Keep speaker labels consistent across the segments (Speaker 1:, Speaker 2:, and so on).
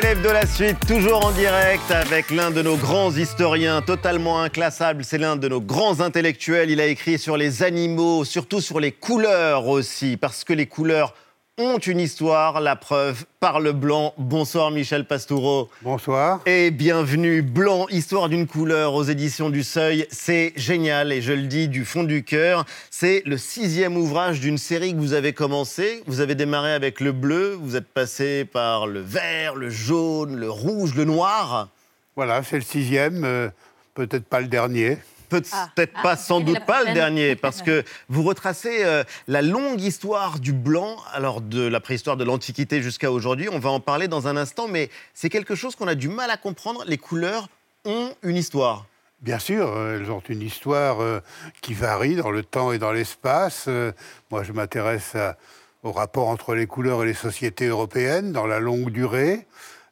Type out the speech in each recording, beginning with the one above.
Speaker 1: Célèbre de la suite, toujours en direct avec l'un de nos grands historiens totalement inclassable. C'est l'un de nos grands intellectuels. Il a écrit sur les animaux, surtout sur les couleurs aussi, parce que les couleurs ont une histoire, la preuve par le blanc. Bonsoir Michel Pastoureau.
Speaker 2: Bonsoir.
Speaker 1: Et bienvenue, Blanc, histoire d'une couleur aux éditions du Seuil. C'est génial et je le dis du fond du cœur. C'est le sixième ouvrage d'une série que vous avez commencé. Vous avez démarré avec le bleu, vous êtes passé par le vert, le jaune, le rouge, le noir.
Speaker 2: Voilà, c'est le sixième, euh, peut-être pas le dernier.
Speaker 1: Peut-être
Speaker 3: Ah.
Speaker 1: pas,
Speaker 3: Ah,
Speaker 1: sans doute pas le dernier, parce que vous retracez euh, la longue histoire du blanc, alors de la préhistoire de l'Antiquité jusqu'à aujourd'hui. On va en parler dans un instant, mais c'est quelque chose qu'on a du mal à comprendre. Les couleurs ont une histoire.
Speaker 2: Bien sûr, euh, elles ont une histoire euh, qui varie dans le temps et dans l'espace. Euh, moi, je m'intéresse au rapport entre les couleurs et les sociétés européennes dans la longue durée.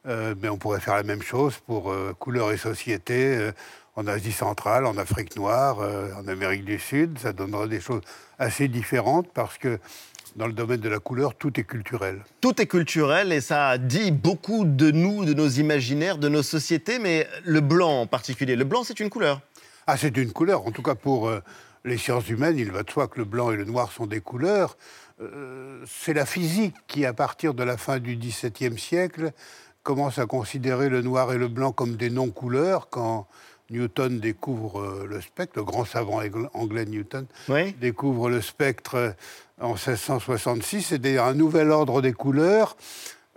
Speaker 2: Euh, mais on pourrait faire la même chose pour euh, couleurs et sociétés euh, en Asie centrale, en Afrique noire, euh, en Amérique du Sud. Ça donnerait des choses assez différentes parce que dans le domaine de la couleur, tout est culturel.
Speaker 1: Tout est culturel et ça dit beaucoup de nous, de nos imaginaires, de nos sociétés, mais le blanc en particulier. Le blanc, c'est une couleur.
Speaker 2: Ah, c'est une couleur. En tout cas, pour euh, les sciences humaines, il va de soi que le blanc et le noir sont des couleurs. Euh, c'est la physique qui, à partir de la fin du XVIIe siècle, commence à considérer le noir et le blanc comme des non-couleurs. Quand Newton découvre euh, le spectre, le grand savant anglais Newton
Speaker 1: Oui.
Speaker 2: découvre le spectre euh, en 1666, c'est un nouvel ordre des couleurs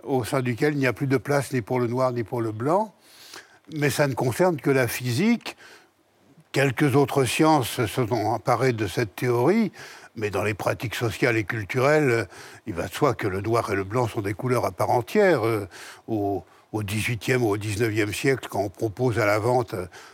Speaker 2: au sein duquel il n'y a plus de place ni pour le noir ni pour le blanc. Mais ça ne concerne que la physique. Quelques autres sciences se sont emparées de cette théorie, mais dans les pratiques sociales et culturelles, euh, il va de soi que le noir et le blanc sont des couleurs à part entière. Euh, Au, au XVIIIe ou au XIXe siècle, quand on propose à la vente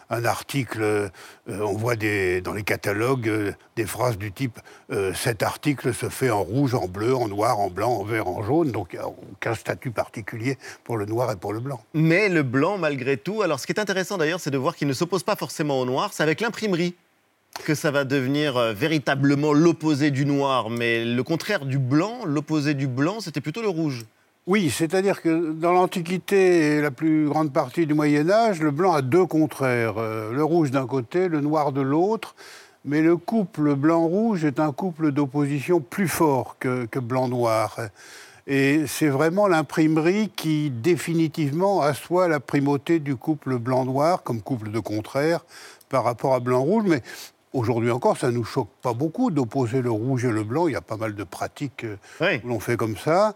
Speaker 2: un article, euh, on voit dans les catalogues euh, des phrases du type euh, cet article se fait en rouge, en bleu, en noir, en blanc, en vert, en jaune. Donc aucun statut particulier pour le noir et pour le blanc.
Speaker 1: Mais le blanc, malgré tout, alors ce qui est intéressant d'ailleurs, c'est de voir qu'il ne s'oppose pas forcément au noir. C'est avec l'imprimerie que ça va devenir véritablement l'opposé du noir. Mais le contraire du blanc, l'opposé du blanc, c'était plutôt le rouge.
Speaker 2: Oui, c'est-à-dire que dans l'Antiquité et la plus grande partie du Moyen Âge, le blanc a deux contraires, euh, le rouge d'un côté, le noir de l'autre, mais le couple blanc-rouge est un couple d'opposition plus fort que, que blanc-noir. Et c'est vraiment l'imprimerie qui définitivement assoit la primauté du couple blanc-noir comme couple de contraires par rapport à blanc-rouge. Mais aujourd'hui encore, ça ne nous choque pas beaucoup d'opposer le rouge et le blanc. Il y a pas mal de pratiques euh,
Speaker 1: Oui.
Speaker 2: où l'on fait comme ça.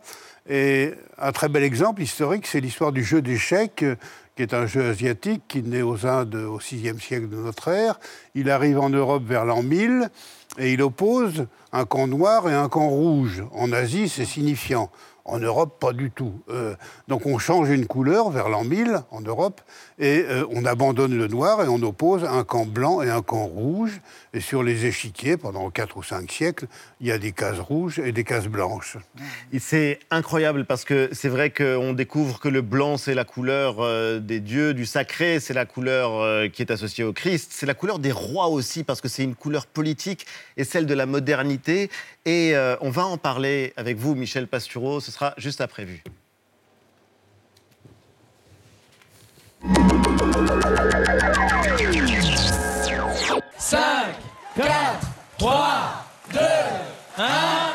Speaker 2: Et un très bel exemple historique, c'est l'histoire du jeu d'échecs, euh, qui est un jeu asiatique qui naît aux Indes au VIe siècle de notre ère. Il arrive en Europe vers l'an 1000 et il oppose un camp noir et un camp rouge. En Asie, c'est signifiant. En Europe, pas du tout. Euh, donc on change une couleur vers l'an 1000 en Europe et euh, on abandonne le noir et on oppose un camp blanc et un camp rouge. Et sur les échiquiers, pendant 4 ou 5 siècles, il y a des cases rouges et des cases blanches.
Speaker 1: C'est incroyable parce que c'est vrai qu'on découvre que le blanc, c'est la couleur euh, des dieux, du sacré, c'est la couleur qui est associée au Christ, c'est la couleur des rois aussi parce que c'est une couleur politique et celle de la modernité. Et euh, on va en parler avec vous, Michel Pastoureau, ce sera juste après vue.
Speaker 4: Cinq, quatre, trois, deux, un.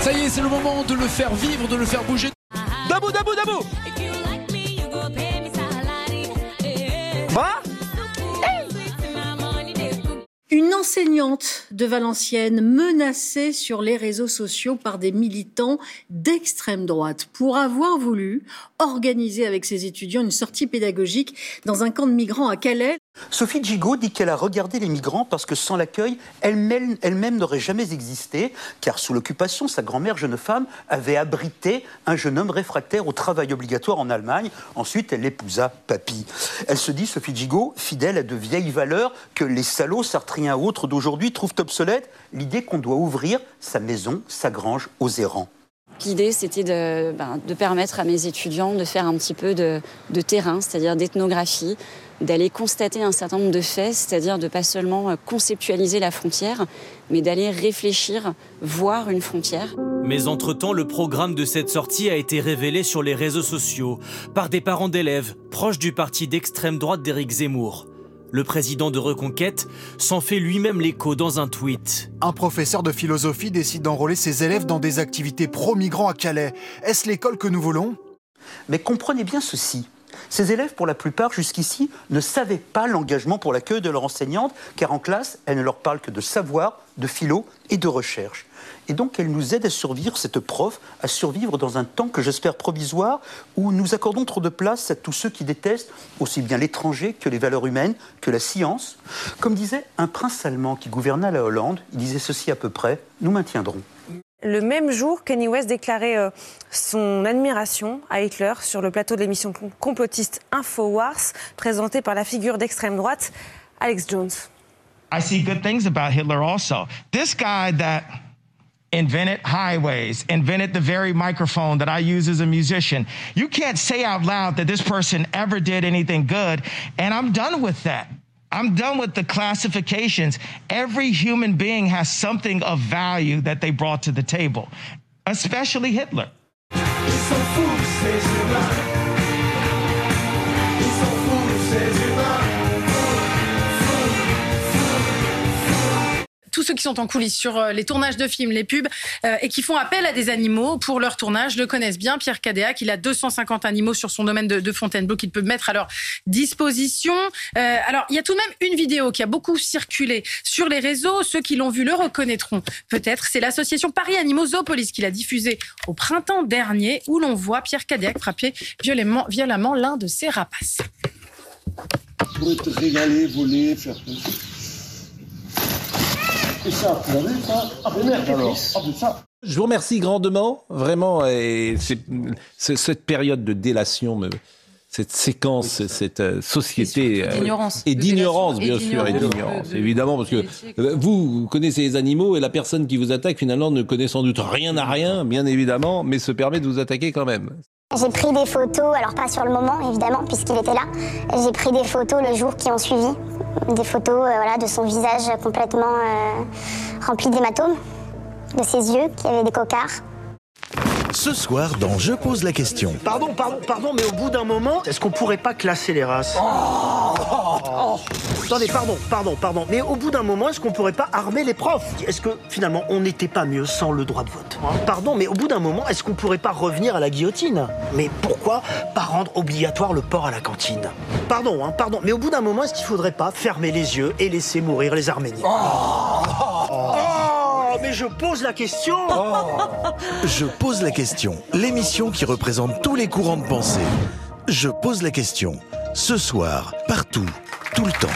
Speaker 4: Ça y est, c'est le moment de le faire vivre, de le faire bouger. Debout, debout, debout
Speaker 3: Une enseignante de Valenciennes menacée sur les réseaux sociaux par des militants d'extrême droite pour avoir voulu organiser avec ses étudiants une sortie pédagogique dans un camp de migrants à Calais.
Speaker 5: Sophie Gigot dit qu'elle a regardé les migrants parce que sans l'accueil, elle-même n'aurait jamais existé, car sous l'occupation, sa grand-mère, jeune femme, avait abrité un jeune homme réfractaire au travail obligatoire en Allemagne. Ensuite, elle épousa Papy. Elle se dit, Sophie Gigot, fidèle à de vieilles valeurs que les salauds sartriens ou autres d'aujourd'hui trouvent obsolètes, l'idée qu'on doit ouvrir sa maison, sa grange aux errants.
Speaker 6: L'idée, c'était de, ben, permettre à mes étudiants de faire un petit peu de terrain, c'est-à-dire d'ethnographie, d'aller constater un certain nombre de faits, c'est-à-dire de pas seulement conceptualiser la frontière, mais d'aller réfléchir, voir une frontière.
Speaker 7: Mais entre-temps, le programme de cette sortie a été révélé sur les réseaux sociaux par des parents d'élèves proches du parti d'extrême droite d'Éric Zemmour. Le président de Reconquête s'en fait lui-même l'écho dans un tweet.
Speaker 8: Un professeur de philosophie décide d'enrôler ses élèves dans des activités pro-migrants à Calais. Est-ce l'école que nous voulons?
Speaker 5: Mais comprenez bien ceci. Ces élèves, pour la plupart, jusqu'ici, ne savaient pas l'engagement pour l'accueil de leur enseignante, car en classe, elle ne leur parle que de savoir, de philo et de recherche. Et donc, elle nous aide à survivre, cette prof, à survivre dans un temps que j'espère provisoire, où nous accordons trop de place à tous ceux qui détestent aussi bien l'étranger que les valeurs humaines, que la science. Comme disait un prince allemand qui gouverna la Hollande, il disait ceci à peu près, nous maintiendrons.
Speaker 9: Le même jour, Kenny West déclarait euh, son admiration à Hitler sur le plateau de l'émission complotiste Infowars, présentée par la figure d'extrême droite, Alex Jones.
Speaker 10: I see good things about Hitler also. This guy that invented highways, invented the very microphone that I use as a musician. You can't say out loud that this person ever did anything good, and I'm done with that. I'm done with the classifications. Every human being has something of value that they brought to the table, especially Hitler.
Speaker 11: Tous ceux qui sont en coulisses sur euh, les tournages de films, les pubs, euh, et qui font appel à des animaux pour leur tournage, le connaissent bien. Pierre Cadéac, il a 250 animaux sur son domaine de, Fontainebleau qu'il peut mettre à leur disposition. Euh, alors, il y a tout de même une vidéo qui a beaucoup circulé sur les réseaux. Ceux qui l'ont vu le reconnaîtront peut-être. C'est l'association Paris Animaux Zoopolis qui l'a diffusé au printemps dernier, où l'on voit Pierre Cadéac frapper violemment, l'un de ses rapaces.
Speaker 12: Pour te régaler, voler, faire
Speaker 13: je vous remercie grandement, vraiment. Et cette période de délation, cette séquence, cette euh, société
Speaker 11: euh, d'ignorance,
Speaker 13: et d'ignorance, bien sûr, et d'ignorance, évidemment, parce que euh, vous, connaissez les animaux et la personne qui vous attaque finalement ne connaît sans doute rien à rien, bien évidemment, mais se permet de vous attaquer quand même.
Speaker 14: J'ai pris des photos, alors pas sur le moment évidemment, puisqu'il était là. J'ai pris des photos le jour qui ont suivi, des photos euh, de son visage complètement euh, rempli d'hématomes, de ses yeux qui avaient des cocards.
Speaker 15: Ce soir, dans Je pose la question.
Speaker 16: Pardon, pardon, pardon, mais au bout d'un moment, est-ce qu'on pourrait pas classer les races oh. Attendez, pardon, pardon, pardon, mais au bout d'un moment, est-ce qu'on pourrait pas armer les profs Est-ce que finalement, on n'était pas mieux sans le droit de vote hein Pardon, mais au bout d'un moment, est-ce qu'on pourrait pas revenir à la guillotine Mais pourquoi pas rendre obligatoire le port à la cantine Pardon, hein, pardon, mais au bout d'un moment, est-ce qu'il faudrait pas fermer les yeux et laisser mourir les Arméniens oh mais je pose la question
Speaker 15: Je pose la question, l'émission qui représente tous les courants de pensée. Je pose la question, ce soir, partout, tout le temps.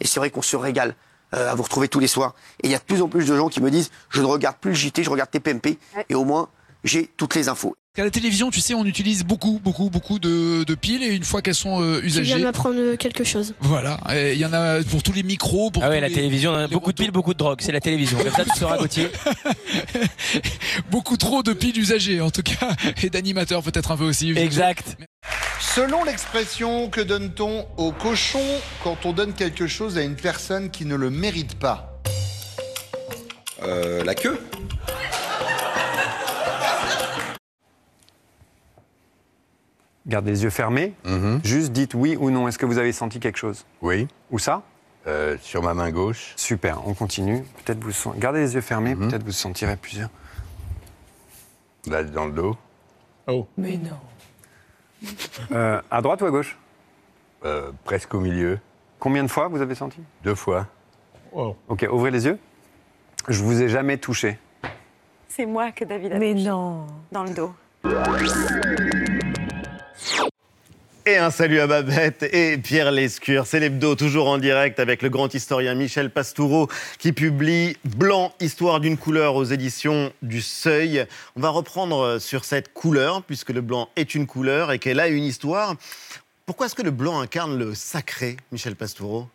Speaker 16: Et c'est vrai qu'on se régale euh, à vous retrouver tous les soirs. Et il y a de plus en plus de gens qui me disent, je ne regarde plus le JT, je regarde TPMP, et au moins, j'ai toutes les infos.
Speaker 4: À la télévision, tu sais, on utilise beaucoup, beaucoup, beaucoup de, piles et une fois qu'elles sont euh, usagées.
Speaker 17: Tu viens m'apprendre quelque chose.
Speaker 4: Voilà, il y en a pour tous les micros. Pour
Speaker 18: ah ouais, la télévision, beaucoup de piles, beaucoup de drogue. C'est la télévision. Comme ça, tu seras Gauthier.
Speaker 4: beaucoup trop de piles usagées, en tout cas, et d'animateurs peut-être un peu aussi.
Speaker 18: Exact.
Speaker 19: Selon l'expression, que donne-t-on au cochon quand on donne quelque chose à une personne qui ne le mérite pas?
Speaker 20: Euh, La queue
Speaker 21: Gardez les yeux fermés.
Speaker 20: Mhm.
Speaker 21: Juste dites oui ou non. Est-ce que vous avez senti quelque chose
Speaker 20: Oui.
Speaker 21: Où ça
Speaker 20: euh, Sur ma main gauche.
Speaker 21: Super, on continue. Peut-être vous gardez les yeux fermés,
Speaker 20: Mhm.
Speaker 21: peut-être vous sentirez plusieurs.
Speaker 20: Là, dans le dos.
Speaker 18: Oh.
Speaker 17: Mais non.
Speaker 21: Euh, à droite ou à gauche
Speaker 20: Euh, presque au milieu.
Speaker 21: Combien de fois vous avez senti
Speaker 20: Deux fois.
Speaker 21: Ok, ouvrez les yeux. Je vous ai jamais touché.
Speaker 9: C'est moi que David a
Speaker 17: Mais non.
Speaker 9: dans le dos.
Speaker 1: Et un salut à Babette et Pierre Lescure. C'est l'hebdo, toujours en direct avec le grand historien Michel Pastoureau qui publie Blanc, histoire d'une couleur aux éditions du Seuil. On va reprendre sur cette couleur, puisque le blanc est une couleur et qu'elle a une histoire. Pourquoi est-ce que le blanc incarne le sacré, Michel Pastoureau?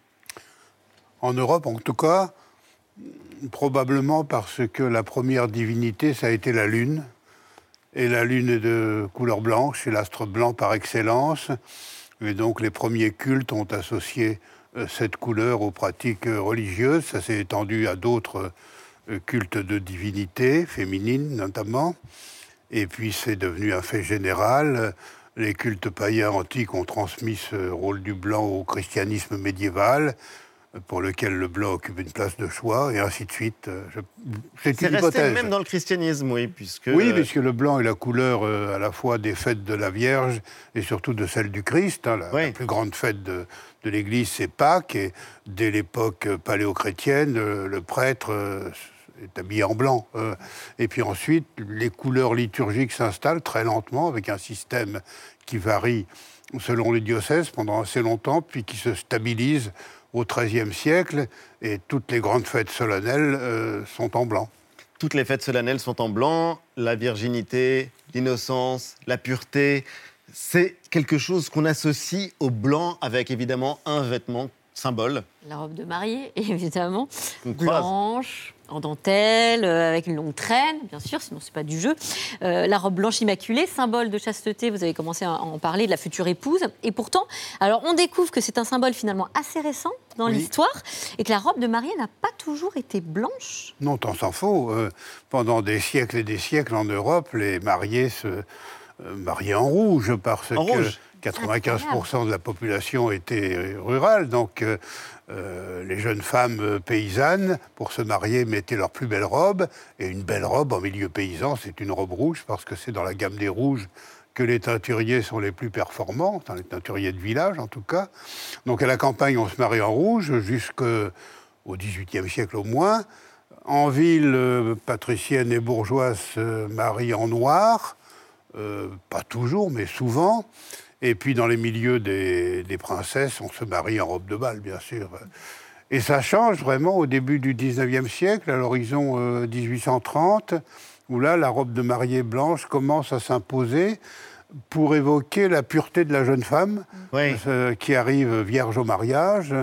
Speaker 2: En Europe, en tout cas, probablement parce que la première divinité, ça a été la lune. Et la lune est de couleur blanche, c'est l'astre blanc par excellence. Et donc les premiers cultes ont associé euh, cette couleur aux pratiques religieuses. Ça s'est étendu à d'autres euh, cultes de divinité, féminines notamment. Et puis c'est devenu un fait général. Les cultes païens antiques ont transmis ce rôle du blanc au christianisme médiéval pour lequel le blanc occupe une place de choix, et ainsi de suite. Je- C'est une
Speaker 1: resté même dans le christianisme, oui, puisque...
Speaker 2: Oui,
Speaker 1: euh,
Speaker 2: puisque le blanc est la couleur euh, à la fois des fêtes de la Vierge et surtout de celle du Christ. hein. La, la plus grande fête de, de l'Église, c'est Pâques. Et dès l'époque euh, paléochrétienne, euh, le prêtre euh, est habillé en blanc. euh. et puis ensuite, les couleurs liturgiques s'installent très lentement avec un système qui varie selon les diocèses pendant assez longtemps, puis qui se stabilise au XIIIe siècle. Et toutes les grandes fêtes solennelles euh, sont en blanc.
Speaker 1: Toutes les fêtes solennelles sont en blanc, la virginité, l'innocence, la pureté. C'est quelque chose qu'on associe au blanc avec évidemment un vêtement symbole.
Speaker 17: La robe de mariée, évidemment. Blanche, en dentelle, euh, avec une longue traîne, bien sûr, sinon c'est pas du jeu. Euh, la robe blanche immaculée, symbole de chasteté, vous avez commencé à en parler, de la future épouse. Et pourtant, alors on découvre que c'est un symbole finalement assez récent dans
Speaker 2: Oui.
Speaker 17: l'histoire et que la robe de mariée n'a pas toujours été blanche.
Speaker 2: Non, tant s'en faut. Euh, pendant des siècles et des siècles en Europe, les mariés se euh, mariaient en rouge parce
Speaker 1: En
Speaker 2: que
Speaker 1: rouge.
Speaker 2: 95% de la population était euh, rurale. Donc euh, euh, les jeunes femmes paysannes, pour se marier, mettaient leur plus belle robe. Et une belle robe en milieu paysan, c'est une robe rouge parce que c'est dans la gamme des rouges que les teinturiers sont les plus performants, enfin, les teinturiers de village en tout cas. Donc à la campagne, on se marie en rouge jusqu'au XVIIIe siècle au moins. En ville, euh, patricienne et bourgeoise se marient en noir, pas toujours, mais souvent. Et puis dans les milieux des, des princesses, on se marie en robe de bal, bien sûr. Et ça change vraiment au début du 19e siècle, à l'horizon euh, 1830, où là, la robe de mariée blanche commence à s'imposer pour évoquer la pureté de la jeune femme euh, qui arrive vierge au mariage.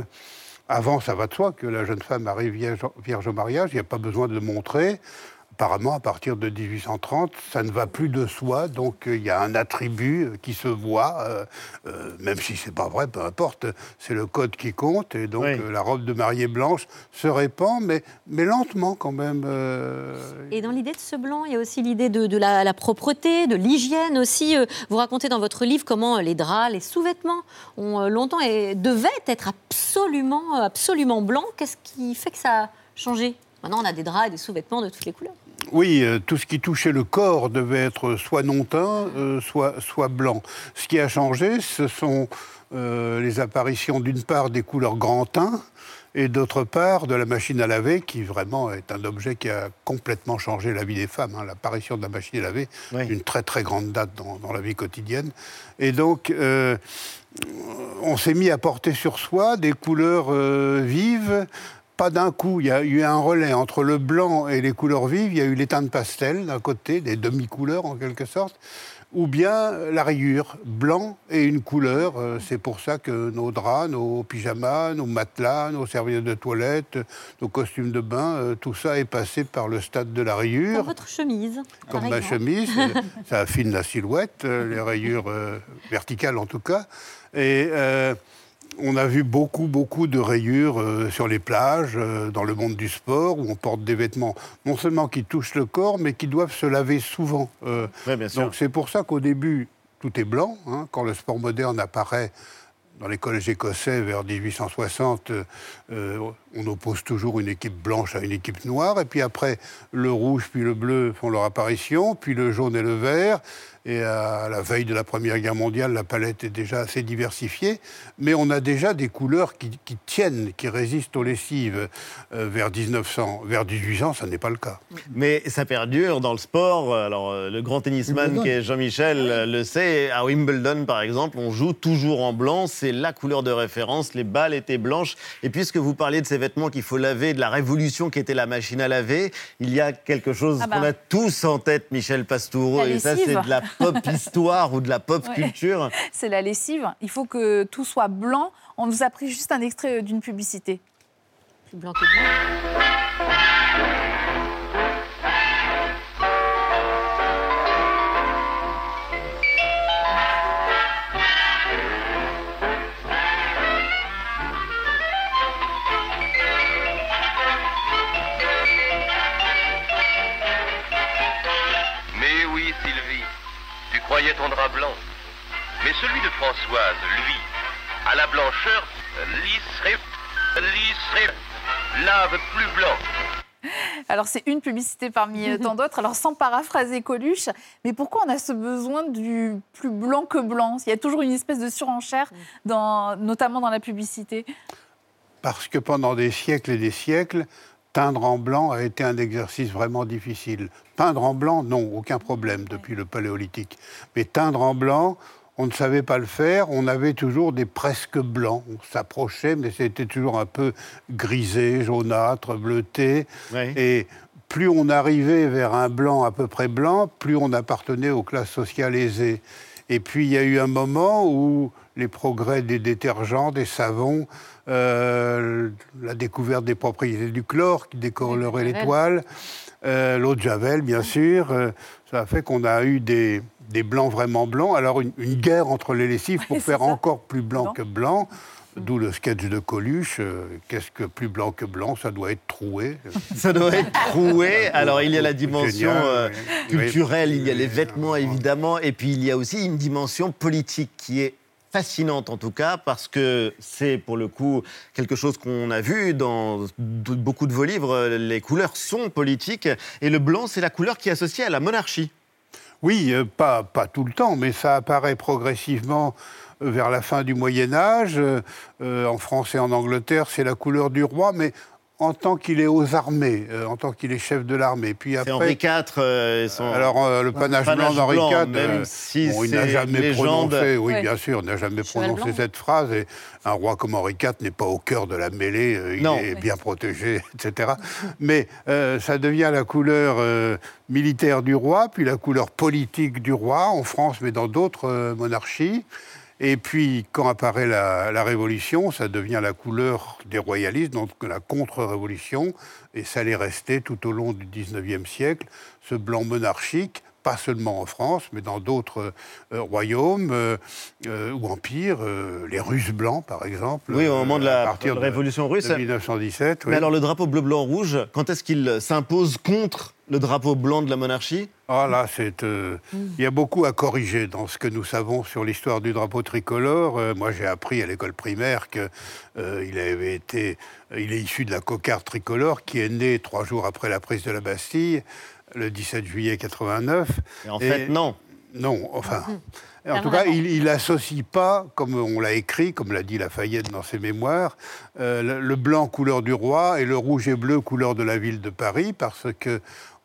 Speaker 2: Avant, ça va de soi que la jeune femme arrive vierge, vierge au mariage, il n'y a pas besoin de le montrer. Apparemment, à partir de 1830, ça ne va plus de soi, donc euh, il y a un attribut euh, qui se voit, euh, euh, même si c'est pas vrai, peu importe, c'est le code qui compte, et donc euh, la robe de mariée blanche se répand, mais, mais lentement quand même. euh,
Speaker 17: Et dans l'idée de ce blanc, il y a aussi l'idée de, de la, la propreté, de l'hygiène aussi. Euh, Vous racontez dans votre livre comment les draps, les sous-vêtements ont euh, longtemps et devaient être absolument, absolument blancs. Qu'est-ce qui fait que ça a changé? Maintenant, on a des draps et des sous-vêtements de toutes les couleurs.
Speaker 2: Oui, euh, tout ce qui touchait le corps devait être soit non teint, euh, soit, soit blanc. Ce qui a changé, ce sont euh, les apparitions d'une part des couleurs grand teint et d'autre part de la machine à laver, qui vraiment est un objet qui a complètement changé la vie des femmes. hein. L'apparition de la machine à laver, une très très grande date dans, dans la vie quotidienne. Et donc, euh, on s'est mis à porter sur soi des couleurs euh, vives. Pas d'un coup, il y a eu un relais entre le blanc et les couleurs vives. Il y a eu les teintes pastel d'un côté, des demi-couleurs en quelque sorte, ou bien la rayure, blanc et une couleur. Euh, C'est pour ça que nos draps, nos pyjamas, nos matelas, nos serviettes de toilette, nos costumes de bain, euh, tout ça est passé par le stade de la rayure.
Speaker 17: Comme votre chemise.
Speaker 2: Comme ma chemise, euh, ça affine la silhouette, les rayures verticales en tout cas. Et euh, on a vu beaucoup, beaucoup de rayures euh, sur les plages, euh, dans le monde du sport, où on porte des vêtements non seulement qui touchent le corps, mais qui doivent se laver souvent. Euh,
Speaker 1: bien sûr.
Speaker 2: Donc c'est pour ça qu'au début, tout est blanc. hein. Quand le sport moderne apparaît dans les collèges écossais vers 1860, euh, euh, on oppose toujours une équipe blanche à une équipe noire. Et puis après, le rouge puis le bleu font leur apparition, puis le jaune et le vert. Et à la veille de la Première Guerre mondiale, la palette est déjà assez diversifiée. Mais on a déjà des couleurs qui, qui tiennent, qui résistent aux lessives. Euh, vers 1900, vers 1800, ça n'est pas le cas.
Speaker 1: Mais ça perdure dans le sport. Alors, euh, le grand tennisman qui est Jean-Michel euh, le sait. À Wimbledon, par exemple, on joue toujours en blanc. C'est la couleur de référence. Les balles étaient blanches. Et puisque vous parliez de ces vêtements qu'il faut laver, de la révolution qui était la machine à laver, il y a quelque chose
Speaker 22: Ah bah.
Speaker 1: qu'on a tous en tête, Michel Pastoureau. Et ça, c'est de la pop histoire ou de la pop
Speaker 22: Ouais.
Speaker 1: culture.
Speaker 22: C'est la lessive. Il faut que tout soit blanc. On nous a pris juste un extrait euh, d'une publicité.
Speaker 17: Plus blanc que blanc.
Speaker 23: Tu croyais ton drap blanc. Mais celui de Françoise, lui, à la blancheur, lisserait, lisserait, lave plus blanc.
Speaker 22: Alors c'est une publicité parmi euh, tant d'autres, alors sans paraphraser Coluche, mais pourquoi on a ce besoin du plus blanc que blanc? Il y a toujours une espèce de surenchère, dans, notamment dans la publicité.
Speaker 2: Parce que pendant des siècles et des siècles, teindre en blanc a été un exercice vraiment difficile. Peindre en blanc, non, aucun problème depuis le paléolithique. Mais teindre en blanc, on ne savait pas le faire, on avait toujours des presque blancs. On s'approchait, mais c'était toujours un peu grisé, jaunâtre, bleuté. Et plus on arrivait vers un blanc à peu près blanc, plus on appartenait aux classes sociales aisées. Et puis il y a eu un moment où les progrès des détergents, des savons, euh, la découverte des propriétés du chlore qui décolorait les toiles, euh, l'eau de Javel, bien sûr, euh, ça a fait qu'on a eu des, des blancs vraiment blancs. Alors une, une guerre entre les lessives pour faire encore plus blanc que blanc. D'où le sketch de Coluche. Qu'est-ce que plus blanc que blanc Ça doit être troué.
Speaker 1: Ça doit être troué. Alors, il y a la dimension
Speaker 2: Génial, oui.
Speaker 1: culturelle, il y a les vêtements, évidemment, et puis il y a aussi une dimension politique qui est fascinante en tout cas parce que c'est pour le coup quelque chose qu'on a vu dans beaucoup de vos livres. Les couleurs sont politiques et le blanc c'est la couleur qui est associée à la monarchie.
Speaker 2: Oui, euh, pas, pas tout le temps, mais ça apparaît progressivement euh, vers la fin du Moyen Âge. Euh, en France et en Angleterre, c'est la couleur du roi, mais en tant qu'il est aux armées, euh, en tant qu'il est chef de l'armée. Puis
Speaker 1: C'est
Speaker 2: après,
Speaker 1: Henri IV. euh, son-
Speaker 2: alors euh, le panache,
Speaker 1: Panache
Speaker 2: blanc d'Henri
Speaker 1: blanc,
Speaker 2: IV,
Speaker 1: même si
Speaker 2: bon, il n'a jamais
Speaker 1: légende.
Speaker 2: prononcé, oui
Speaker 1: Ouais.
Speaker 2: bien sûr, il n'a jamais
Speaker 1: Cheval
Speaker 2: prononcé
Speaker 1: blanc.
Speaker 2: cette phrase. Et un roi comme Henri IV n'est pas au cœur de la mêlée, euh, il
Speaker 1: Non.
Speaker 2: est bien protégé, etc. Mais euh, ça devient la couleur euh, militaire du roi, puis la couleur politique du roi en France, mais dans d'autres euh, monarchies. Et puis, quand apparaît la, Révolution, ça devient la couleur des royalistes, donc la contre-révolution, et ça allait rester tout au long du XIXe siècle, ce blanc monarchique, pas seulement en France, mais dans d'autres euh, royaumes euh, euh, ou empires, les Russes blancs, par exemple.
Speaker 1: Oui, au moment de la
Speaker 2: à de-
Speaker 1: Révolution russe.
Speaker 2: de 1917.
Speaker 1: Mais
Speaker 2: oui.
Speaker 1: alors le drapeau bleu-blanc-rouge, quand est-ce qu'il s'impose contre le drapeau blanc de la monarchie?
Speaker 2: Ah là, c'est. euh, Il y a beaucoup à corriger dans ce que nous savons sur l'histoire du drapeau tricolore. Euh, moi, j'ai appris à l'école primaire que euh, il avait été, il est issu de la cocarde tricolore qui est née trois jours après la prise de la Bastille, le 17 juillet 89.
Speaker 1: Et en fait, non.
Speaker 2: Non, enfin. En tout cas, il n'associe pas, comme on l'a écrit, comme l'a dit Lafayette dans ses mémoires, euh, le, le blanc couleur du roi et le rouge et bleu couleur de la ville de Paris, parce que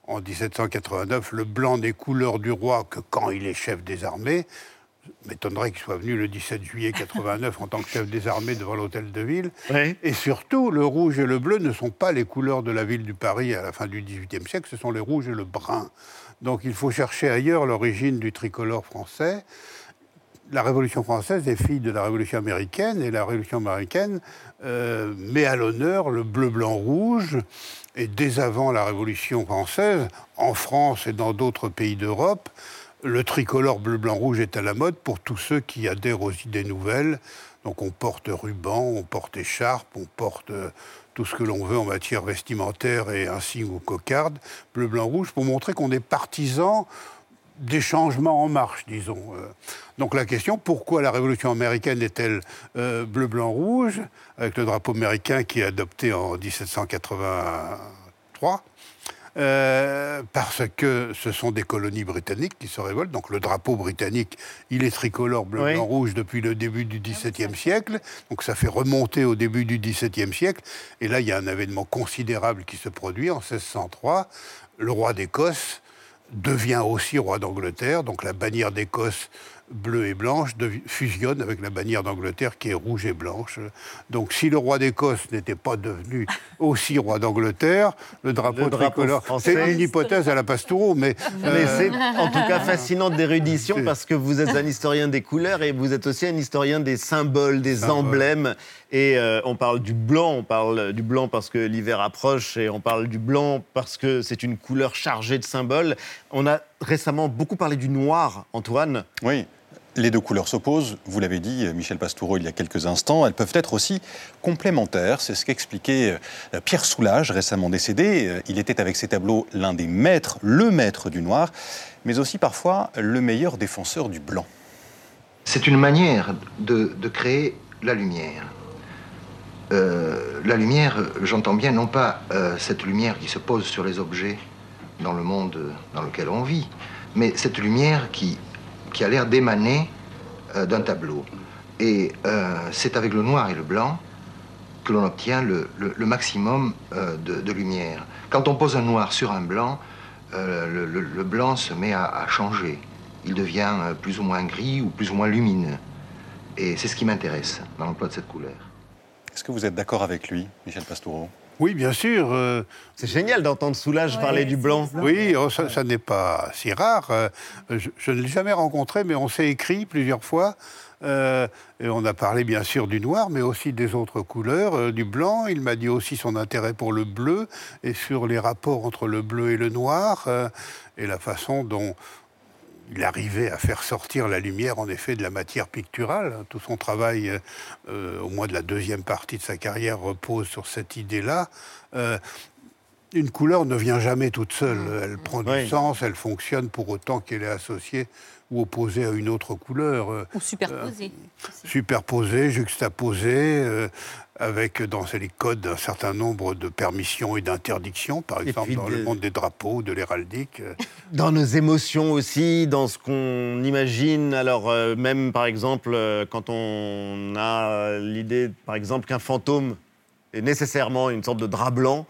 Speaker 2: en 1789, le blanc n'est couleur du roi que quand il est chef des armées. M'étonnerait qu'il soit venu le 17 juillet 89 en tant que chef des armées devant l'hôtel de ville. Et surtout, le rouge et le bleu ne sont pas les couleurs de la ville du Paris à la fin du XVIIIe siècle, ce sont les rouges et le brun. Donc il faut chercher ailleurs l'origine du tricolore français. La Révolution française est fille de la Révolution américaine et la Révolution américaine euh, met à l'honneur le bleu, blanc, rouge. Et dès avant la Révolution française, en France et dans d'autres pays d'Europe, le tricolore bleu, blanc, rouge est à la mode pour tous ceux qui adhèrent aux idées nouvelles. Donc on porte ruban, on porte écharpe, on porte euh, tout ce que l'on veut en matière vestimentaire et insigne ou cocarde, bleu, blanc, rouge, pour montrer qu'on est partisan des changements en marche, disons. Euh, Donc la question, pourquoi la Révolution américaine est-elle euh, bleu, blanc, rouge, avec le drapeau américain qui est adopté en 1783 Euh, parce que ce sont des colonies britanniques qui se révoltent. Donc le drapeau britannique, il est tricolore bleu,
Speaker 1: Oui.
Speaker 2: blanc, rouge depuis le début du XVIIe siècle. Donc ça fait remonter au début du XVIIe siècle. Et là, il y a un événement considérable qui se produit en 1603. Le roi d'Écosse devient aussi roi d'Angleterre. Donc la bannière d'Écosse bleue et blanche fusionne avec la bannière d'Angleterre qui est rouge et blanche. Donc si le roi d'Écosse n'était pas devenu aussi roi d'Angleterre, le drapeau,
Speaker 1: Le drapeau
Speaker 2: tricolore...
Speaker 1: français.
Speaker 2: C'est une hypothèse à la Pastoureau, mais...
Speaker 1: Mais
Speaker 2: euh,
Speaker 1: c'est en tout cas fascinant d'érudition parce que vous êtes un historien des couleurs et vous êtes aussi un historien des symboles, des
Speaker 2: Symboles.
Speaker 1: emblèmes. Et euh, on parle du blanc, on parle du blanc parce que l'hiver approche et on parle du blanc parce que c'est une couleur chargée de symboles. On a récemment beaucoup parlé du noir, Antoine.
Speaker 24: Oui. Les deux couleurs s'opposent, vous l'avez dit, Michel Pastoureau, il y a quelques instants. Elles peuvent être aussi complémentaires. C'est ce qu'expliquait euh, Pierre Soulages, récemment décédé. Euh, Il était avec ses tableaux l'un des maîtres, le maître du noir, mais aussi parfois le meilleur défenseur du blanc.
Speaker 25: C'est une manière de, créer la lumière. Euh, la lumière, j'entends bien non pas cette lumière qui se pose sur les objets dans le monde dans lequel on vit, mais cette lumière qui, qui a l'air d'émaner euh, d'un tableau. Et euh, c'est avec le noir et le blanc que l'on obtient le, maximum euh, de, lumière. Quand on pose un noir sur un blanc, le, blanc se met à, changer. Il devient plus ou moins gris ou plus ou moins lumineux. Et c'est ce qui m'intéresse dans l'emploi de cette couleur.
Speaker 24: Est-ce que vous êtes d'accord avec lui, Michel Pastoureau
Speaker 2: Oui, bien sûr. euh,
Speaker 1: C'est génial d'entendre Soulage parler du blanc.
Speaker 2: Oui, oh, ça, ça n'est pas si rare. Euh, Je, je ne l'ai jamais rencontré, mais on s'est écrit plusieurs fois. Euh, et on a parlé bien sûr du noir, mais aussi des autres couleurs, euh, du blanc. Il m'a dit aussi son intérêt pour le bleu et sur les rapports entre le bleu et le noir euh, et la façon dont il arrivait à faire sortir la lumière, en effet, de la matière picturale. Tout son travail, euh, au moins de la deuxième partie de sa carrière, repose sur cette idée-là. Euh, une couleur ne vient jamais toute seule. Elle prend du sens, elle fonctionne pour autant qu'elle est associée ou opposée à une autre couleur. euh,
Speaker 17: Ou superposé.
Speaker 2: superposée, juxtaposée, euh, avec dans les codes un certain nombre de permissions et d'interdictions, par exemple dans
Speaker 1: de-
Speaker 2: le monde des drapeaux, de l'héraldique. euh,
Speaker 1: Dans nos émotions aussi, dans ce qu'on imagine. Alors, euh, même par exemple, euh, quand on a euh, l'idée, par exemple, qu'un fantôme est nécessairement une sorte de drap blanc.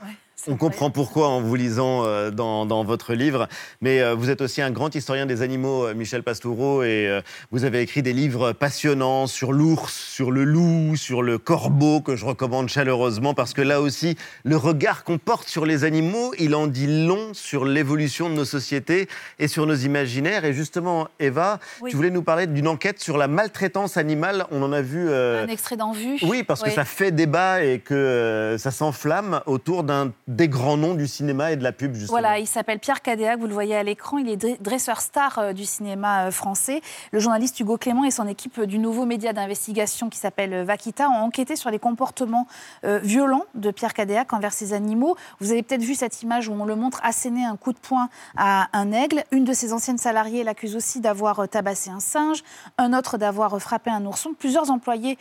Speaker 1: On comprend pourquoi en vous lisant euh, dans, dans votre livre. Mais euh, vous êtes aussi un grand historien des animaux, euh, Michel Pastoureau, et euh, vous avez écrit des livres passionnants sur l'ours, sur le loup, sur le corbeau, que je recommande chaleureusement, parce que là aussi, le regard qu'on porte sur les animaux, il en dit long sur l'évolution de nos sociétés et sur nos imaginaires. Et justement, Eva,
Speaker 22: Oui.
Speaker 1: tu voulais nous parler d'une enquête sur la maltraitance animale. On en a vu...
Speaker 22: Un extrait d'en vue.
Speaker 1: oui, parce que ça fait débat et que ça s'enflamme autour d'un des grands noms du cinéma et de la pub, justement.
Speaker 22: Voilà, il s'appelle Pierre Cadéac, vous le voyez à l'écran, il est dre- dresseur star euh, du cinéma euh, français. Le journaliste Hugo Clément et son équipe euh, du nouveau média d'investigation qui s'appelle Vaquita ont enquêté sur les comportements violents de Pierre Cadéac envers ses animaux. Vous avez peut-être vu cette image où on le montre asséner un coup de poing à un aigle. Une de ses anciennes salariées l'accuse aussi d'avoir tabassé un singe, un autre d'avoir frappé un ourson. Plusieurs employés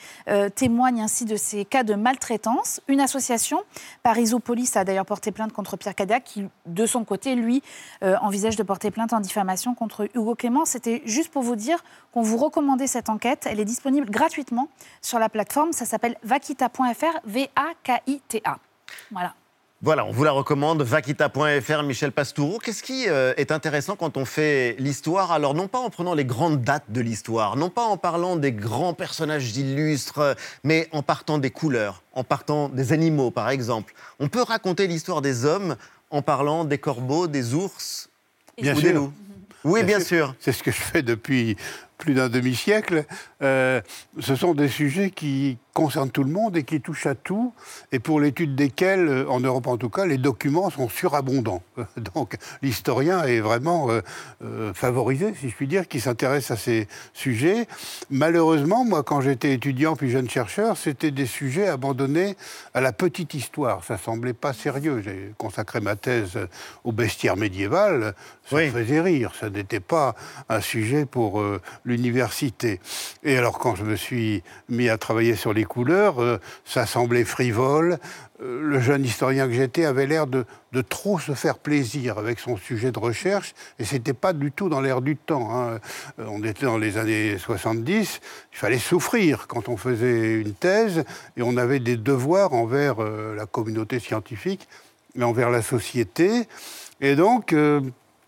Speaker 22: témoignent ainsi de ces cas de maltraitance. Une association, Parisopolis, a d'ailleurs porté plainte contre Pierre Cadac, qui, de son côté, lui, euh, envisage de porter plainte en diffamation contre Hugo Clément. C'était juste pour vous dire qu'on vous recommandait cette enquête. Elle est disponible gratuitement sur la plateforme. Ça s'appelle vaquita.fr, V-A-K-I-T-A. Voilà.
Speaker 1: Voilà, on vous la recommande, vaquita.fr, Michel Pastoureau. Qu'est-ce qui euh, est intéressant quand on fait l'histoire? Alors, non pas en prenant les grandes dates de l'histoire, non pas en parlant des grands personnages illustres, euh, mais en partant des couleurs, en partant des animaux, par exemple. On peut raconter l'histoire des hommes en parlant des corbeaux, des ours
Speaker 2: Bien
Speaker 1: ou
Speaker 2: sûr.
Speaker 1: des loups. Oui, bien sûr.
Speaker 2: C'est ce que je fais depuis plus d'un demi-siècle. Euh, ce sont des sujets qui concernent tout le monde et qui touchent à tout, et pour l'étude desquels, euh, en Europe en tout cas, les documents sont surabondants. Donc l'historien est vraiment euh, euh, favorisé, si je puis dire, qui s'intéresse à ces sujets. Malheureusement, moi, quand j'étais étudiant puis jeune chercheur, c'était des sujets abandonnés à la petite histoire. Ça semblait pas sérieux. J'ai consacré ma thèse au bestiaire médiéval. Ça me faisait rire. Ça n'était pas un sujet pour l'université. Et alors, quand je me suis mis à travailler sur les couleurs, euh, ça semblait frivole. Euh, le jeune historien que j'étais avait l'air de, de trop se faire plaisir avec son sujet de recherche, et c'était pas du tout dans l'air du temps. hein. Euh, On était dans les années 70, il fallait souffrir quand on faisait une thèse, et on avait des devoirs envers la communauté scientifique, mais envers la société. Et donc,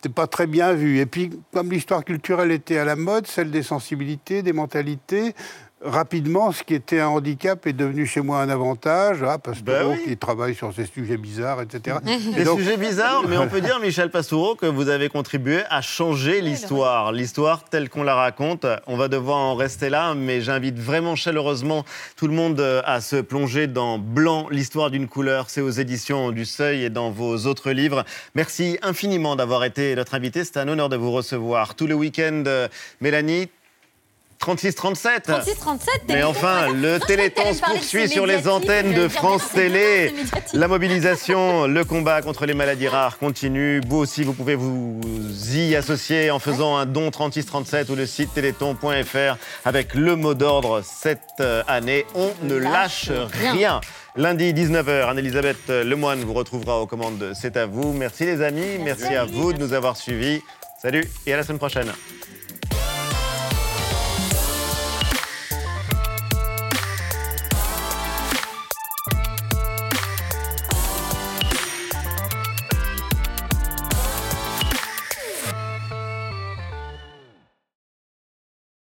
Speaker 2: c'était pas très bien vu. Et puis, comme l'histoire culturelle était à la mode, celle des sensibilités, des mentalités, rapidement, ce qui était un handicap est devenu chez moi un avantage. Ah, Pastoureau qui travaille sur ces sujets bizarres, etc.
Speaker 1: Des
Speaker 2: Et donc-
Speaker 1: sujets bizarres, mais on peut dire, Michel Pastoureau, que vous avez contribué à changer l'histoire. L'histoire telle qu'on la raconte, on va devoir en rester là, mais j'invite vraiment chaleureusement tout le monde euh, à se plonger dans Blanc, l'histoire d'une couleur. C'est aux éditions du Seuil et dans vos autres livres. Merci infiniment d'avoir été notre invité. C'est un honneur de vous recevoir. Tout le week-end, euh, Mélanie, 36-37.
Speaker 17: 36-37,
Speaker 1: Mais enfin, le Téléthon se poursuit sur les antennes de France Télé. La mobilisation, le combat contre les maladies rares continue. Vous aussi, vous pouvez vous y associer en faisant un don 3637 ou le site téléthon.fr avec le mot d'ordre cette euh, année. On ne lâche rien. Lundi 19h, Anne-Elisabeth Lemoine vous retrouvera aux commandes de C'est à vous. Merci les amis, merci, à vous de nous avoir suivis. Salut et à la semaine prochaine.